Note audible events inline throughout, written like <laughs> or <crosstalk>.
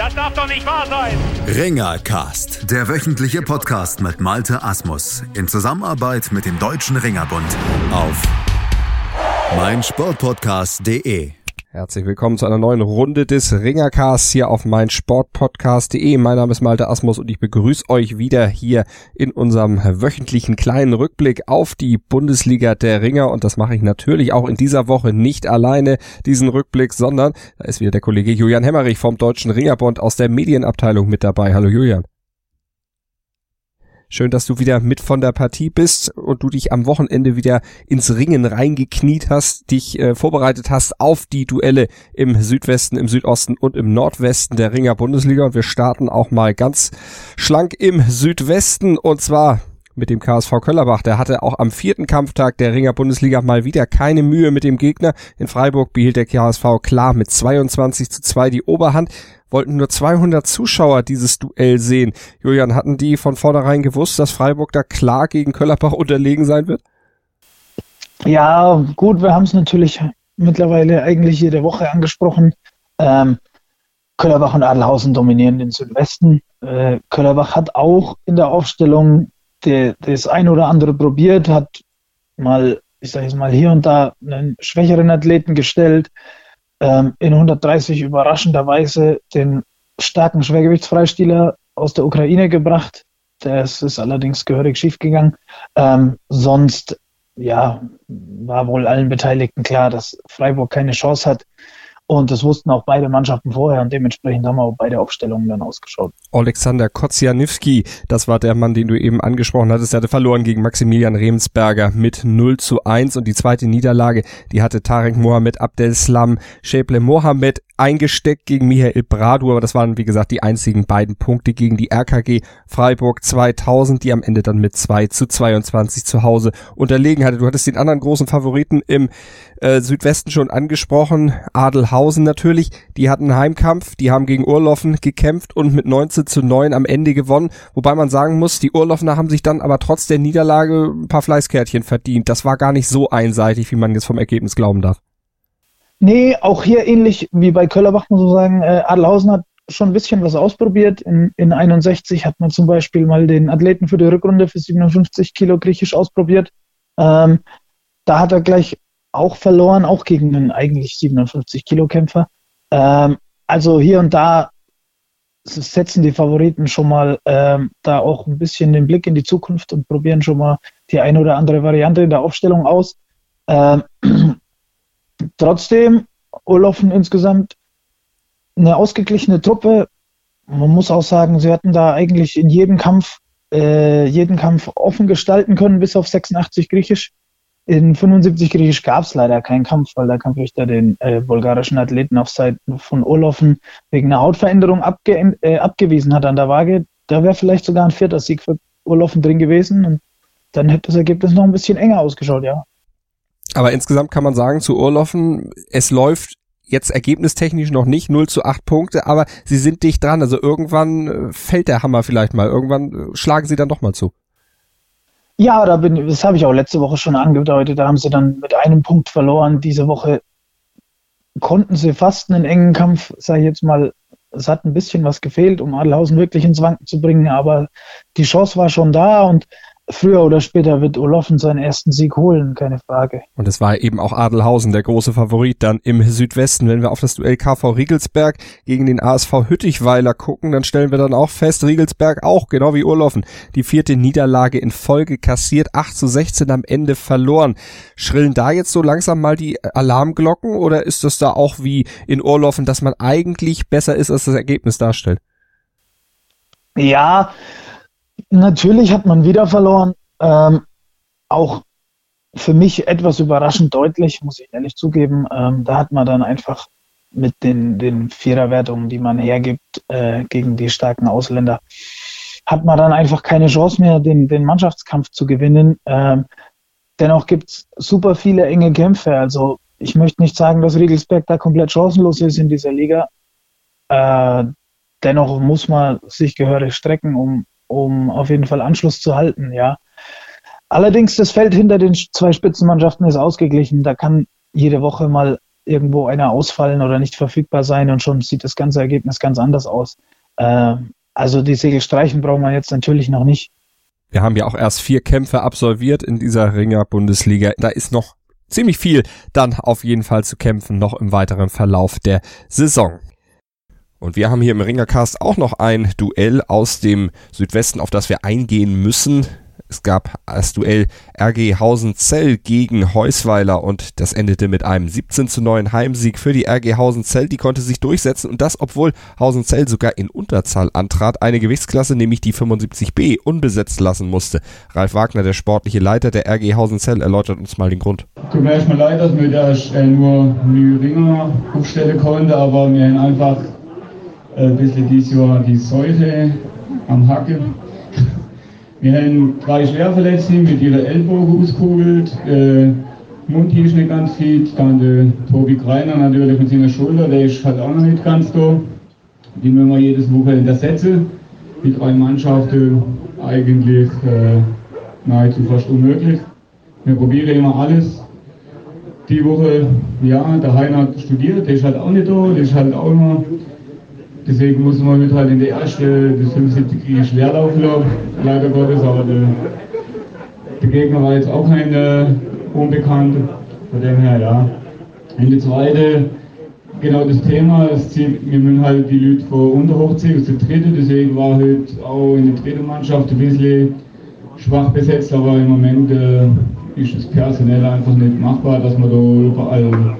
Das darf doch nicht wahr sein. Ringercast, der wöchentliche Podcast mit Malte Asmus in Zusammenarbeit mit dem Deutschen Ringerbund auf meinsportpodcast.de. Herzlich willkommen zu einer neuen Runde des Ringercasts hier auf meinsportpodcast.de. Mein Name ist Malte Asmus und ich begrüße euch wieder hier in unserem wöchentlichen kleinen Rückblick auf die Bundesliga der Ringer. Und das mache ich natürlich auch in dieser Woche nicht alleine, diesen Rückblick, sondern da ist wieder der Kollege Julian Hemmerich vom Deutschen Ringerbund aus der Medienabteilung mit dabei. Hallo Julian. Schön, dass du wieder mit von der Partie bist und du dich am Wochenende wieder ins Ringen reingekniet hast, dich äh, vorbereitet hast auf die Duelle im Südwesten, im Südosten und im Nordwesten der Ringer Bundesliga. Und wir starten auch mal ganz schlank im Südwesten und zwar mit dem KSV Köllerbach. Der hatte auch am vierten Kampftag der Ringer Bundesliga mal wieder keine Mühe mit dem Gegner. In Freiburg behielt der KSV klar mit 22 zu 2 die Oberhand wollten nur 200 Zuschauer dieses Duell sehen. Julian, hatten die von vornherein gewusst, dass Freiburg da klar gegen Köllerbach unterlegen sein wird? Ja, gut, wir haben es natürlich mittlerweile eigentlich jede Woche angesprochen. Ähm, Köllerbach und Adelhausen dominieren den Südwesten. Äh, Köllerbach hat auch in der Aufstellung die, das ein oder andere probiert, hat mal, ich sage jetzt mal, hier und da einen schwächeren Athleten gestellt, ähm, in 130 überraschenderweise den starken Schwergewichtsfreistiler aus der Ukraine gebracht. Das ist allerdings gehörig schiefgegangen. Ähm, sonst, ja, war wohl allen Beteiligten klar, dass Freiburg keine Chance hat. Und das wussten auch beide Mannschaften vorher und dementsprechend haben auch beide Aufstellungen dann ausgeschaut. Alexander Kozianewski, das war der Mann, den du eben angesprochen hattest, der hatte verloren gegen Maximilian Remsberger mit 0 zu 1 und die zweite Niederlage, die hatte Tarek Mohamed Abdeslam Sheble Mohamed eingesteckt gegen Michael Bradu, aber das waren wie gesagt die einzigen beiden Punkte gegen die RKG Freiburg 2000, die am Ende dann mit 2 zu 22 zu Hause unterlegen hatte. Du hattest den anderen großen Favoriten im äh, Südwesten schon angesprochen, Adelhausen natürlich, die hatten Heimkampf, die haben gegen Urloffen gekämpft und mit 19 zu 9 am Ende gewonnen, wobei man sagen muss, die Urloffener haben sich dann aber trotz der Niederlage ein paar Fleißkärtchen verdient. Das war gar nicht so einseitig, wie man jetzt vom Ergebnis glauben darf. Nee, auch hier ähnlich wie bei Köllerbach muss man sagen, äh, Adelhausen hat schon ein bisschen was ausprobiert. In, in 61 hat man zum Beispiel mal den Athleten für die Rückrunde für 57 Kilo griechisch ausprobiert. Ähm, da hat er gleich auch verloren, auch gegen einen eigentlich 57 Kilo Kämpfer. Ähm, also hier und da setzen die Favoriten schon mal ähm, da auch ein bisschen den Blick in die Zukunft und probieren schon mal die eine oder andere Variante in der Aufstellung aus. Ähm, Trotzdem, Urlaufen insgesamt eine ausgeglichene Truppe. Man muss auch sagen, sie hatten da eigentlich in jedem Kampf, äh, jeden Kampf offen gestalten können, bis auf 86 Griechisch. In 75 Griechisch gab es leider keinen Kampf, weil der Kampfrichter den äh, bulgarischen Athleten auf Seiten von Urlaufen wegen einer Hautveränderung abge äh, abgewiesen hat an der Waage. Da wäre vielleicht sogar ein vierter Sieg für Urlaufen drin gewesen und dann hätte das Ergebnis noch ein bisschen enger ausgeschaut, ja. Aber insgesamt kann man sagen, zu Urloffen, es läuft jetzt ergebnistechnisch noch nicht 0 zu 8 Punkte, aber sie sind dicht dran. Also irgendwann äh, fällt der Hammer vielleicht mal. Irgendwann äh, schlagen sie dann doch mal zu. Ja, da bin, das habe ich auch letzte Woche schon angedeutet. Da haben sie dann mit einem Punkt verloren. Diese Woche konnten sie fast einen engen Kampf, sage ich jetzt mal, es hat ein bisschen was gefehlt, um Adelhausen wirklich ins Wanken zu bringen, aber die Chance war schon da und früher oder später wird Oloffen seinen ersten Sieg holen, keine Frage. Und es war eben auch Adelhausen, der große Favorit dann im Südwesten. Wenn wir auf das Duell KV Riegelsberg gegen den ASV Hüttichweiler gucken, dann stellen wir dann auch fest, Riegelsberg auch, genau wie Urloffen, die vierte Niederlage in Folge kassiert, 8 zu 16 am Ende verloren. Schrillen da jetzt so langsam mal die Alarmglocken oder ist das da auch wie in Urloffen, dass man eigentlich besser ist, als das Ergebnis darstellt? Ja, Natürlich hat man wieder verloren. Ähm, auch für mich etwas überraschend deutlich, muss ich ehrlich zugeben. Ähm, da hat man dann einfach mit den, den Viererwertungen, die man hergibt, äh, gegen die starken Ausländer, hat man dann einfach keine Chance mehr, den, den Mannschaftskampf zu gewinnen. Ähm, dennoch gibt es super viele enge Kämpfe. Also ich möchte nicht sagen, dass Riegelsberg da komplett chancenlos ist in dieser Liga. Äh, dennoch muss man sich gehörig strecken, um, um auf jeden Fall Anschluss zu halten, ja. Allerdings, das Feld hinter den zwei Spitzenmannschaften ist ausgeglichen. Da kann jede Woche mal irgendwo einer ausfallen oder nicht verfügbar sein und schon sieht das ganze Ergebnis ganz anders aus. Äh, also die Segel streichen braucht man jetzt natürlich noch nicht. Wir haben ja auch erst vier Kämpfe absolviert in dieser Ringer Bundesliga. Da ist noch ziemlich viel dann auf jeden Fall zu kämpfen, noch im weiteren Verlauf der Saison. Und wir haben hier im Ringercast auch noch ein Duell aus dem Südwesten, auf das wir eingehen müssen. Es gab das Duell RG Hausenzell gegen Heusweiler und das endete mit einem 17 zu 9 Heimsieg für die RG Hausenzell. Die konnte sich durchsetzen und das, obwohl Hausenzell sogar in Unterzahl antrat, eine Gewichtsklasse, nämlich die 75b, unbesetzt lassen musste. Ralf Wagner, der sportliche Leiter der RG Hausenzell, erläutert uns mal den Grund. Tut mir erstmal leid, dass wir da nur Ringer aufstellen konnten, aber wir haben einfach ein bisschen dieses Jahr die Seuche am Hacken <laughs> wir haben drei Schwerverletzte mit ihrer Ellbogen auskugelt. Äh, Mundi ist nicht ganz fit. Dann der Tobi Greiner natürlich mit seiner Schulter, der ist halt auch noch nicht ganz da. Die müssen wir jedes Wochenende ersetzen. Die drei Mannschaften eigentlich äh, nahezu fast unmöglich. Wir probieren immer alles. Die Woche, ja, der Hein hat studiert, der ist halt auch nicht da, der ist halt auch immer Deswegen muss man mit halt in der ersten, das 75 schwer laufen, leider Gottes, aber der, der, Gegner war jetzt auch kein äh, Unbekannter. Von dem her, ja. In der zweiten, genau das Thema, das Ziel, wir müssen halt die Leute von unterhochziehen, aus der dritten, deswegen war halt auch in der dritten Mannschaft ein bisschen schwach besetzt, aber im Moment äh, ist es personell einfach nicht machbar, dass wir da überall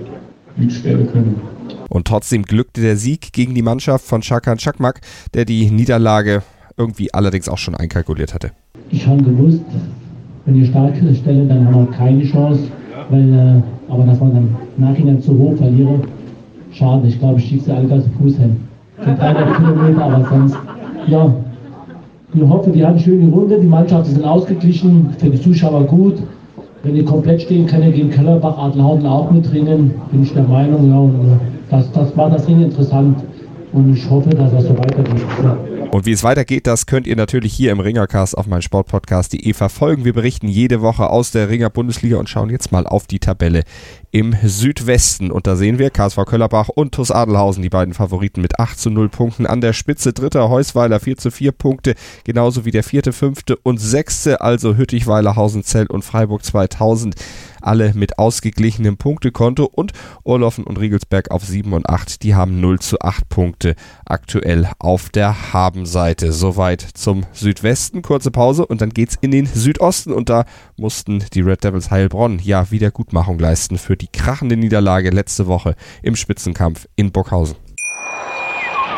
mitstellen können. Und trotzdem glückte der Sieg gegen die Mannschaft von Shakan Chakmak, der die Niederlage irgendwie allerdings auch schon einkalkuliert hatte. Ich habe gewusst, wenn wir stark stellen, dann haben wir keine Chance. Weil, äh, aber dass man dann nachhinein zu hoch verliere, schade. Ich glaube, ich schieße alle ganz Fuß hin. Sind 300 Kilometer, aber sonst, ja. Ich hoffe, die haben eine schöne Runde. Die Mannschaften sind ausgeglichen, für die Zuschauer gut. Wenn die komplett stehen können, gegen Kellerbach, Adelhausen auch mitringen, bin ich der Meinung. Ja, und, das, das war das Ding interessant und ich hoffe, dass das so weitergeht. Ja. Und wie es weitergeht, das könnt ihr natürlich hier im Ringercast auf meinem Sportpodcast.de verfolgen. Wir berichten jede Woche aus der Ringer Bundesliga und schauen jetzt mal auf die Tabelle im Südwesten. Und da sehen wir KSV Köllerbach und TuS Adelhausen, die beiden Favoriten mit 8 zu 0 Punkten. An der Spitze dritter Heusweiler 4 zu 4 Punkte, genauso wie der vierte, fünfte und sechste, also Hüttichweiler, Hausenzell und Freiburg 2000 alle mit ausgeglichenem Punktekonto und Orloffen und Riegelsberg auf 7 und 8, die haben 0 zu 8 Punkte aktuell auf der Habenseite. Soweit zum Südwesten, kurze Pause und dann geht's in den Südosten und da mussten die Red Devils Heilbronn ja Wiedergutmachung leisten für die krachende Niederlage letzte Woche im Spitzenkampf in Burghausen.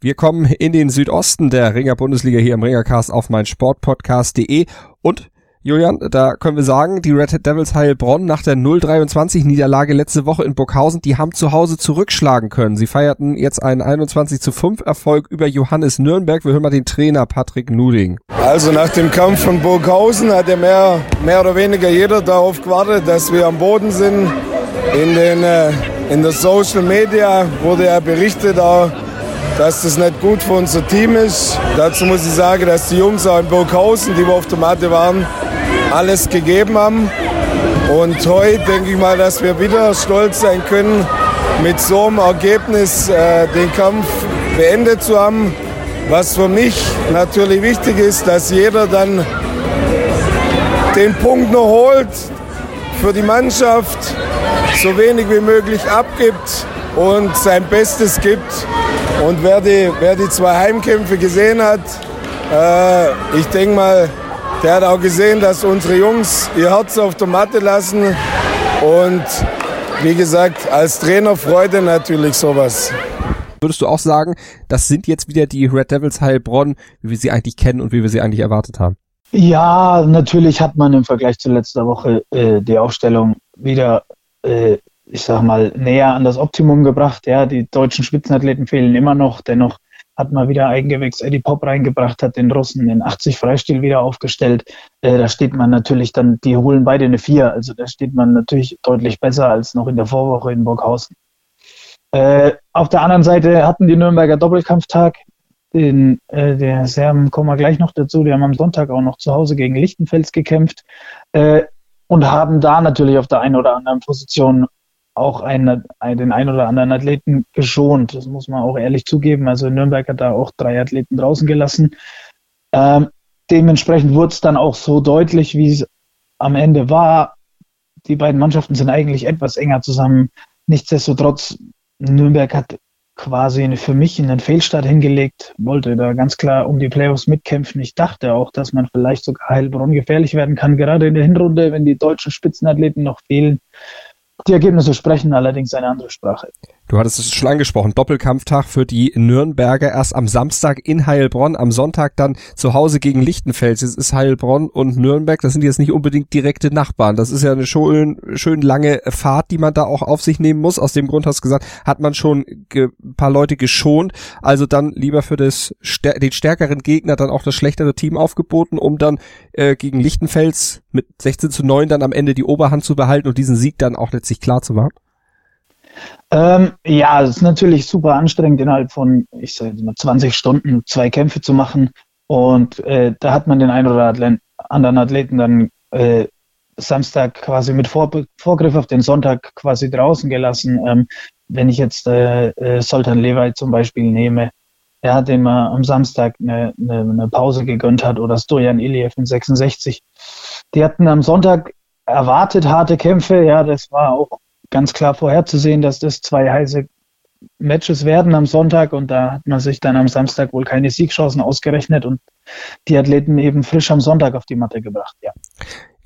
wir kommen in den Südosten der Ringer Bundesliga hier im Ringercast auf mein Sportpodcast.de und Julian, da können wir sagen, die Red Devils Heilbronn nach der 0-23 Niederlage letzte Woche in Burghausen, die haben zu Hause zurückschlagen können. Sie feierten jetzt einen 21 zu 5 Erfolg über Johannes Nürnberg. Wir hören mal den Trainer Patrick Nuding. Also nach dem Kampf von Burghausen hat ja mehr, mehr oder weniger jeder darauf gewartet, dass wir am Boden sind. In den, äh, in der Social Media wurde ja berichtet, auch dass das nicht gut für unser Team ist. Dazu muss ich sagen, dass die Jungs auch in Burghausen, die wir auf der Matte waren, alles gegeben haben. Und heute denke ich mal, dass wir wieder stolz sein können, mit so einem Ergebnis äh, den Kampf beendet zu haben. Was für mich natürlich wichtig ist, dass jeder dann den Punkt noch holt für die Mannschaft, so wenig wie möglich abgibt und sein Bestes gibt. Und wer die, wer die zwei Heimkämpfe gesehen hat, äh, ich denke mal, der hat auch gesehen, dass unsere Jungs ihr Herz auf der Matte lassen. Und wie gesagt, als Trainer Freude natürlich sowas. Würdest du auch sagen, das sind jetzt wieder die Red Devils Heilbronn, wie wir sie eigentlich kennen und wie wir sie eigentlich erwartet haben? Ja, natürlich hat man im Vergleich zu letzter Woche äh, die Aufstellung wieder, äh, ich sag mal, näher an das Optimum gebracht. Ja, die deutschen Spitzenathleten fehlen immer noch. Dennoch hat man wieder Eigengewächs Eddie Pop reingebracht, hat den Russen den 80 Freistil wieder aufgestellt. Äh, da steht man natürlich dann, die holen beide eine 4. Also da steht man natürlich deutlich besser als noch in der Vorwoche in Burghausen. Äh, auf der anderen Seite hatten die Nürnberger Doppelkampftag. Den, äh, der Serben kommen wir gleich noch dazu. Die haben am Sonntag auch noch zu Hause gegen Lichtenfels gekämpft äh, und haben da natürlich auf der einen oder anderen Position auch einen, den einen oder anderen Athleten geschont. Das muss man auch ehrlich zugeben. Also Nürnberg hat da auch drei Athleten draußen gelassen. Ähm, dementsprechend wurde es dann auch so deutlich, wie es am Ende war. Die beiden Mannschaften sind eigentlich etwas enger zusammen. Nichtsdestotrotz Nürnberg hat quasi für mich einen Fehlstart hingelegt, wollte da ganz klar um die Playoffs mitkämpfen. Ich dachte auch, dass man vielleicht sogar Heilbronn gefährlich werden kann, gerade in der Hinrunde, wenn die deutschen Spitzenathleten noch fehlen. Die Ergebnisse sprechen allerdings eine andere Sprache. Du hattest es schon angesprochen, Doppelkampftag für die Nürnberger erst am Samstag in Heilbronn, am Sonntag dann zu Hause gegen Lichtenfels. Jetzt ist Heilbronn und Nürnberg, das sind jetzt nicht unbedingt direkte Nachbarn. Das ist ja eine schön, schön lange Fahrt, die man da auch auf sich nehmen muss. Aus dem Grund hast du gesagt, hat man schon ein paar Leute geschont. Also dann lieber für das, den stärkeren Gegner dann auch das schlechtere Team aufgeboten, um dann äh, gegen Lichtenfels mit 16 zu 9 dann am Ende die Oberhand zu behalten und diesen Sieg dann auch letztlich klar zu machen. Ähm, ja, es ist natürlich super anstrengend, innerhalb von, ich sage mal, 20 Stunden zwei Kämpfe zu machen. Und äh, da hat man den einen oder anderen Athleten dann äh, Samstag quasi mit Vor Vorgriff auf den Sonntag quasi draußen gelassen. Ähm, wenn ich jetzt äh, äh, Soltan Levay zum Beispiel nehme, er hat dem am Samstag eine, eine, eine Pause gegönnt hat oder Stojan Iliev in 66. Die hatten am Sonntag erwartet harte Kämpfe. Ja, das war auch ganz klar vorherzusehen, dass das zwei heiße Matches werden am Sonntag und da hat man sich dann am Samstag wohl keine Siegchancen ausgerechnet und die Athleten eben frisch am Sonntag auf die Matte gebracht, ja.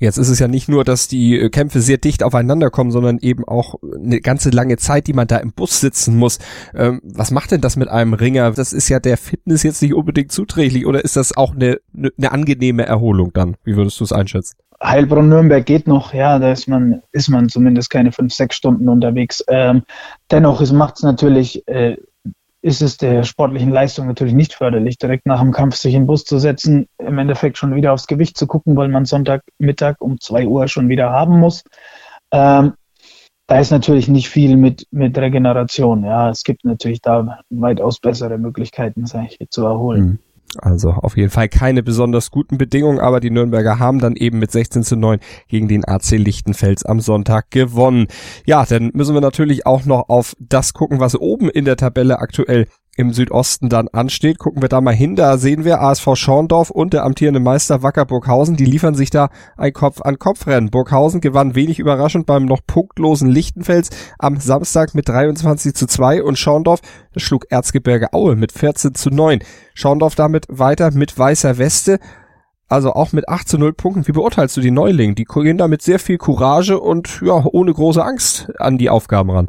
Jetzt ist es ja nicht nur, dass die äh, Kämpfe sehr dicht aufeinander kommen, sondern eben auch eine ganze lange Zeit, die man da im Bus sitzen muss. Ähm, was macht denn das mit einem Ringer? Das ist ja der Fitness jetzt nicht unbedingt zuträglich oder ist das auch eine, eine angenehme Erholung dann? Wie würdest du es einschätzen? Heilbronn-Nürnberg geht noch, ja, da ist man, ist man zumindest keine fünf, sechs Stunden unterwegs. Ähm, dennoch macht es natürlich, äh, ist es der sportlichen Leistung natürlich nicht förderlich, direkt nach dem Kampf sich in den Bus zu setzen, im Endeffekt schon wieder aufs Gewicht zu gucken, weil man Sonntagmittag um zwei Uhr schon wieder haben muss. Ähm, da ist natürlich nicht viel mit, mit Regeneration. Ja, es gibt natürlich da weitaus bessere Möglichkeiten, sich zu erholen. Mhm. Also auf jeden Fall keine besonders guten Bedingungen, aber die Nürnberger haben dann eben mit 16 zu 9 gegen den AC Lichtenfels am Sonntag gewonnen. Ja, dann müssen wir natürlich auch noch auf das gucken, was oben in der Tabelle aktuell im Südosten dann ansteht. Gucken wir da mal hin. Da sehen wir ASV Schorndorf und der amtierende Meister Wacker Burghausen. Die liefern sich da ein Kopf-an-Kopf-Rennen. Burghausen gewann wenig überraschend beim noch punktlosen Lichtenfels am Samstag mit 23 zu 2 und Schorndorf schlug Erzgebirge Aue mit 14 zu 9. Schorndorf damit weiter mit weißer Weste. Also auch mit 8 zu 0 Punkten. Wie beurteilst du die Neulinge? Die gehen da mit sehr viel Courage und ja, ohne große Angst an die Aufgaben ran.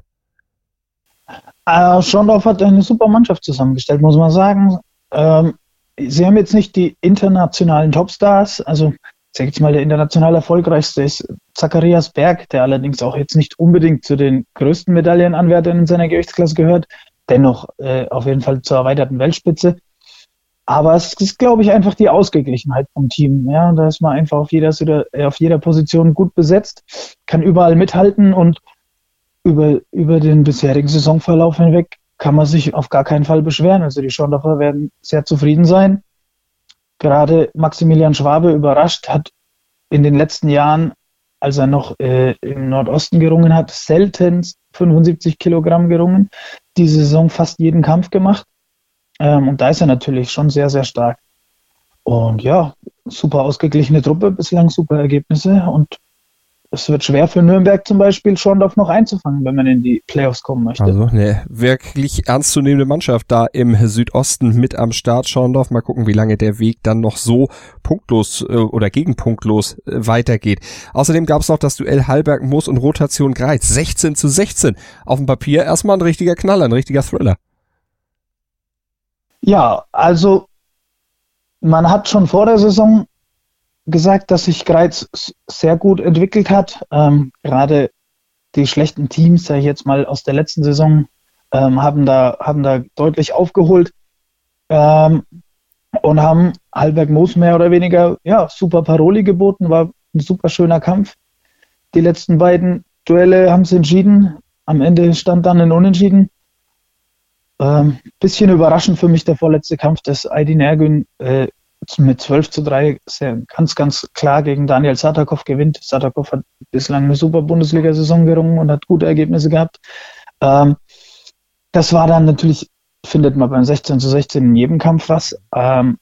Äh, Schondorf hat eine super Mannschaft zusammengestellt, muss man sagen. Ähm, sie haben jetzt nicht die internationalen Topstars, also ich mal, der international erfolgreichste ist Zacharias Berg, der allerdings auch jetzt nicht unbedingt zu den größten Medaillenanwärtern in seiner Gewichtsklasse gehört, dennoch äh, auf jeden Fall zur erweiterten Weltspitze. Aber es ist, glaube ich, einfach die Ausgeglichenheit vom Team. Ja, da ist man einfach auf jeder, auf jeder Position gut besetzt, kann überall mithalten und über, über den bisherigen Saisonverlauf hinweg kann man sich auf gar keinen Fall beschweren. Also die Schorndorfer werden sehr zufrieden sein. Gerade Maximilian Schwabe überrascht, hat in den letzten Jahren, als er noch äh, im Nordosten gerungen hat, selten 75 Kilogramm gerungen. Diese Saison fast jeden Kampf gemacht. Ähm, und da ist er natürlich schon sehr, sehr stark. Und ja, super ausgeglichene Truppe, bislang super Ergebnisse und es wird schwer für Nürnberg zum Beispiel Schorndorf noch einzufangen, wenn man in die Playoffs kommen möchte. Also eine wirklich ernstzunehmende Mannschaft da im Südosten mit am Start. Schorndorf, mal gucken, wie lange der Weg dann noch so punktlos äh, oder gegenpunktlos äh, weitergeht. Außerdem gab es noch das Duell Hallberg Moos und Rotation Greiz. 16 zu 16. Auf dem Papier erstmal ein richtiger Knaller, ein richtiger Thriller. Ja, also man hat schon vor der Saison gesagt, dass sich Greiz sehr gut entwickelt hat. Ähm, gerade die schlechten Teams, sage ich jetzt mal aus der letzten Saison, ähm, haben, da, haben da deutlich aufgeholt ähm, und haben Halberg Moos mehr oder weniger ja, super Paroli geboten, war ein super schöner Kampf. Die letzten beiden Duelle haben sie entschieden. Am Ende stand dann ein Unentschieden. Ähm, bisschen überraschend für mich der vorletzte Kampf des Aydin Ergün äh, mit 12 zu 3 sehr, ganz, ganz klar gegen Daniel Satakov gewinnt. Satakov hat bislang eine super Bundesliga-Saison gerungen und hat gute Ergebnisse gehabt. Ähm, das war dann natürlich, findet man beim 16 zu 16 in jedem Kampf was. Ähm,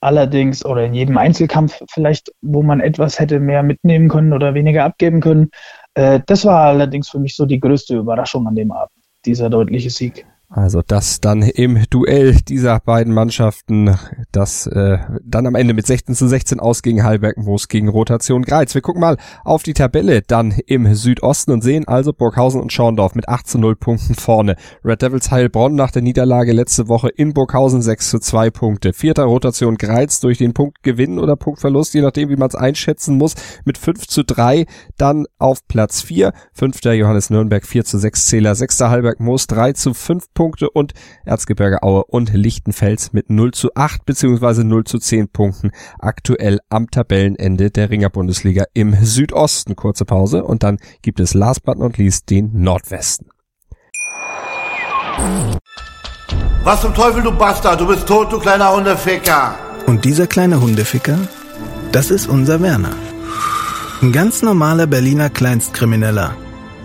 allerdings, oder in jedem Einzelkampf vielleicht, wo man etwas hätte mehr mitnehmen können oder weniger abgeben können. Äh, das war allerdings für mich so die größte Überraschung an dem Abend, dieser deutliche Sieg. Also das dann im Duell dieser beiden Mannschaften, das äh, dann am Ende mit 16 zu 16 ausging Heilberg Moos gegen Rotation Greiz. Wir gucken mal auf die Tabelle dann im Südosten und sehen also Burghausen und Schorndorf mit 8 zu 0 Punkten vorne. Red Devils Heilbronn nach der Niederlage letzte Woche in Burghausen 6 zu 2 Punkte. Vierter Rotation Greiz durch den Punktgewinn oder Punktverlust, je nachdem wie man es einschätzen muss, mit 5 zu 3 dann auf Platz 4. Fünfter Johannes Nürnberg 4 zu 6 Zähler. Sechster Heilberg Moos 3 zu 5 Punkte. Punkte und Erzgebirge Aue und Lichtenfels mit 0 zu 8 bzw. 0 zu 10 Punkten aktuell am Tabellenende der Ringer Bundesliga im Südosten. Kurze Pause und dann gibt es last but not least den Nordwesten. Was zum Teufel, du Bastard, du bist tot, du kleiner Hundeficker. Und dieser kleine Hundeficker, das ist unser Werner. Ein ganz normaler Berliner Kleinstkrimineller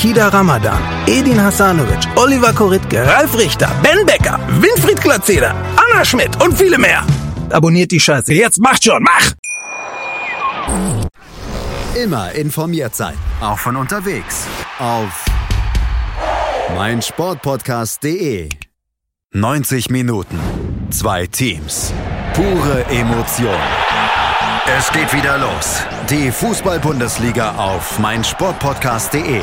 Kida Ramadan, Edin Hasanovic, Oliver Koritke, Ralf Richter, Ben Becker, Winfried Glatzeder, Anna Schmidt und viele mehr. Abonniert die Scheiße. Jetzt macht schon, mach! Immer informiert sein. Auch von unterwegs. Auf meinsportpodcast.de. 90 Minuten. Zwei Teams. Pure Emotion. Es geht wieder los. Die Fußball-Bundesliga auf meinsportpodcast.de.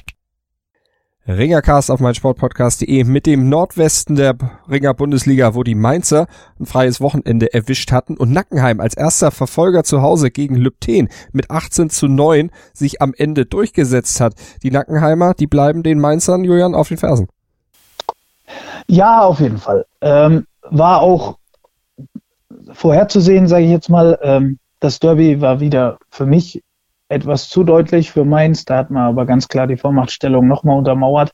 Ringercast auf meinsportpodcast.de mit dem Nordwesten der Ringer Bundesliga, wo die Mainzer ein freies Wochenende erwischt hatten und Nackenheim als erster Verfolger zu Hause gegen Lübten mit 18 zu 9 sich am Ende durchgesetzt hat. Die Nackenheimer, die bleiben den Mainzern, Julian, auf den Fersen. Ja, auf jeden Fall. Ähm, war auch vorherzusehen, sage ich jetzt mal. Ähm, das Derby war wieder für mich etwas zu deutlich für Mainz. Da hat man aber ganz klar die Vormachtstellung nochmal untermauert.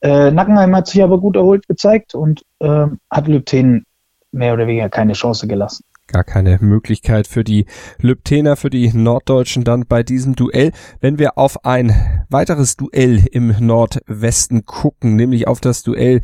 Äh, Nackenheim hat sich aber gut erholt gezeigt und äh, hat Lübten mehr oder weniger keine Chance gelassen. Gar keine Möglichkeit für die Lübtener, für die Norddeutschen dann bei diesem Duell. Wenn wir auf ein weiteres Duell im Nordwesten gucken, nämlich auf das Duell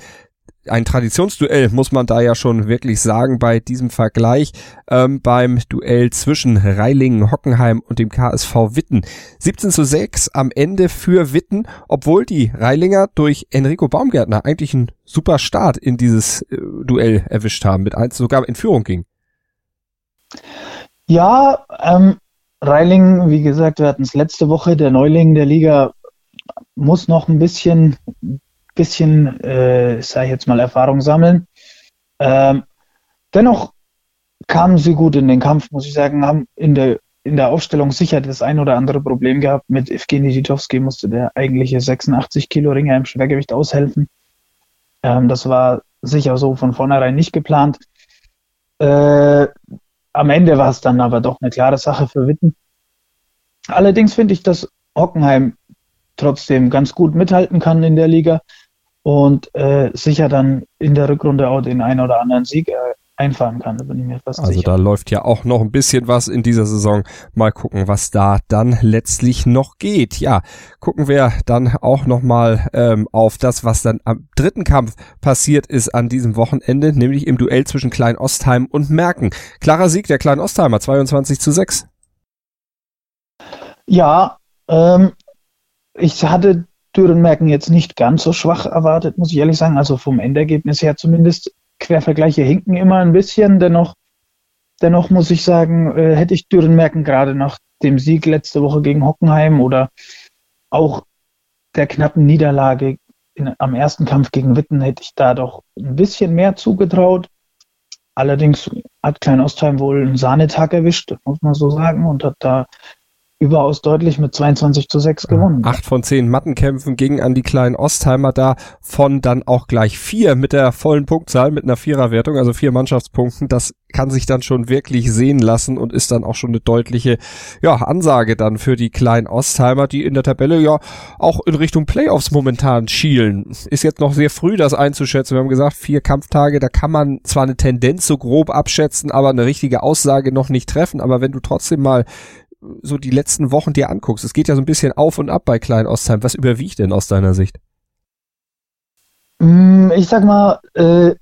ein Traditionsduell, muss man da ja schon wirklich sagen, bei diesem Vergleich ähm, beim Duell zwischen Reilingen, Hockenheim und dem KSV Witten. 17 zu 6 am Ende für Witten, obwohl die Reilinger durch Enrico Baumgärtner eigentlich einen super Start in dieses äh, Duell erwischt haben, mit eins sogar in Führung ging. Ja, ähm, Reiling, wie gesagt, wir hatten es letzte Woche, der Neuling der Liga muss noch ein bisschen bisschen, äh, sage ich jetzt mal, Erfahrung sammeln. Ähm, dennoch kamen sie gut in den Kampf, muss ich sagen, haben in der, in der Aufstellung sicher das ein oder andere Problem gehabt. Mit Evgeny Titowski musste der eigentliche 86 Kilo Ringer im Schwergewicht aushelfen. Ähm, das war sicher so von vornherein nicht geplant. Äh, am Ende war es dann aber doch eine klare Sache für Witten. Allerdings finde ich, dass Hockenheim trotzdem ganz gut mithalten kann in der Liga und äh, sicher dann in der Rückrunde auch den einen oder anderen Sieg äh, einfahren kann. Da bin ich mir fast also sicher. da läuft ja auch noch ein bisschen was in dieser Saison. Mal gucken, was da dann letztlich noch geht. Ja, gucken wir dann auch noch mal ähm, auf das, was dann am dritten Kampf passiert ist an diesem Wochenende, nämlich im Duell zwischen Klein Ostheim und Merken. Klarer Sieg der Klein Ostheimer, 22 zu 6. Ja, ähm, ich hatte Dürrenmerken jetzt nicht ganz so schwach erwartet, muss ich ehrlich sagen. Also vom Endergebnis her zumindest. Quervergleiche hinken immer ein bisschen. Dennoch, dennoch muss ich sagen, äh, hätte ich Dürrenmerken gerade nach dem Sieg letzte Woche gegen Hockenheim oder auch der knappen Niederlage in, am ersten Kampf gegen Witten hätte ich da doch ein bisschen mehr zugetraut. Allerdings hat Klein Ostheim wohl einen Sahnetag erwischt, muss man so sagen, und hat da überaus deutlich mit 22 zu 6 gewonnen. Acht von zehn Mattenkämpfen gingen an die kleinen Ostheimer da, von dann auch gleich vier mit der vollen Punktzahl, mit einer Viererwertung, also vier Mannschaftspunkten. Das kann sich dann schon wirklich sehen lassen und ist dann auch schon eine deutliche ja, Ansage dann für die kleinen Ostheimer, die in der Tabelle ja auch in Richtung Playoffs momentan schielen. Ist jetzt noch sehr früh, das einzuschätzen. Wir haben gesagt, vier Kampftage, da kann man zwar eine Tendenz so grob abschätzen, aber eine richtige Aussage noch nicht treffen. Aber wenn du trotzdem mal so die letzten Wochen dir anguckst, es geht ja so ein bisschen auf und ab bei Klein Ostheim. Was überwiegt denn aus deiner Sicht? Mm, ich sag mal, äh,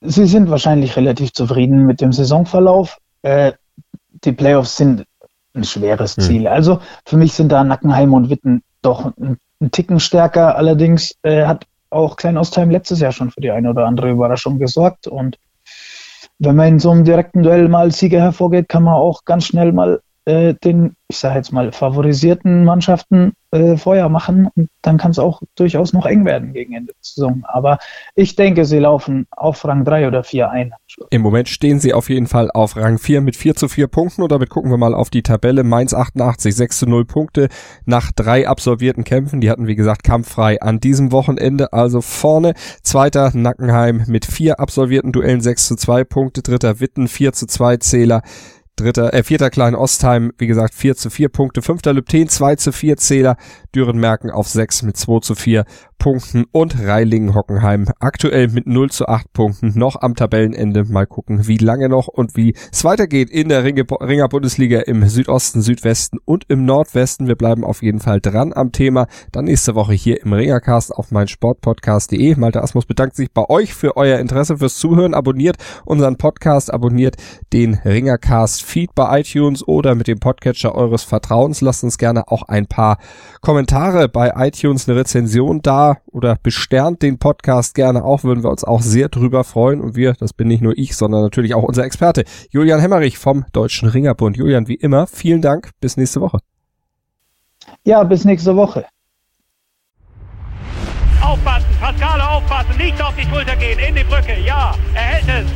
sie sind wahrscheinlich relativ zufrieden mit dem Saisonverlauf. Äh, die Playoffs sind ein schweres hm. Ziel. Also für mich sind da Nackenheim und Witten doch ein, ein Ticken stärker. Allerdings äh, hat auch Klein Ostheim letztes Jahr schon für die eine oder andere Überraschung gesorgt. Und wenn man in so einem direkten Duell mal als Sieger hervorgeht, kann man auch ganz schnell mal äh, den, ich sage jetzt mal, favorisierten Mannschaften äh, Feuer machen und dann kann es auch durchaus noch eng werden gegen Ende der Saison. Aber ich denke, sie laufen auf Rang 3 oder 4 ein. Im Moment stehen sie auf jeden Fall auf Rang 4 mit 4 zu 4 Punkten und damit gucken wir mal auf die Tabelle. Mainz 88, 6 zu 0 Punkte nach drei absolvierten Kämpfen. Die hatten, wie gesagt, kampffrei an diesem Wochenende. Also vorne zweiter Nackenheim mit vier absolvierten Duellen 6 zu 2 Punkte. Dritter Witten 4 zu 2 Zähler. Dritter, äh, vierter Klein Ostheim, wie gesagt, 4 zu 4 Punkte. Fünfter Lübten, 2 zu 4 Zähler. Dürenmerken auf 6 mit 2 zu 4 Punkten und Reilingen-Hockenheim aktuell mit 0 zu 8 Punkten noch am Tabellenende. Mal gucken, wie lange noch und wie es weitergeht in der Ringe, Ringer Bundesliga im Südosten, Südwesten und im Nordwesten. Wir bleiben auf jeden Fall dran am Thema. Dann nächste Woche hier im Ringercast auf meinsportpodcast.de. Malte Asmus bedankt sich bei euch für euer Interesse, fürs Zuhören. Abonniert unseren Podcast, abonniert den Ringercast Feed bei iTunes oder mit dem Podcatcher eures Vertrauens. Lasst uns gerne auch ein paar Kommentare bei iTunes, eine Rezension da oder besternt den Podcast gerne auch, würden wir uns auch sehr drüber freuen. Und wir, das bin nicht nur ich, sondern natürlich auch unser Experte Julian Hemmerich vom Deutschen Ringerbund. Julian, wie immer, vielen Dank. Bis nächste Woche. Ja, bis nächste Woche. Aufpassen, Pascale aufpassen, nicht auf die Schulter gehen, in die Brücke, ja, er hält es.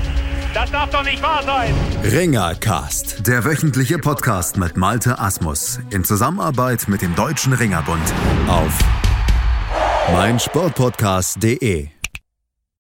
Das darf doch nicht wahr sein. Ringercast, der wöchentliche Podcast mit Malte Asmus in Zusammenarbeit mit dem Deutschen Ringerbund auf meinsportpodcast.de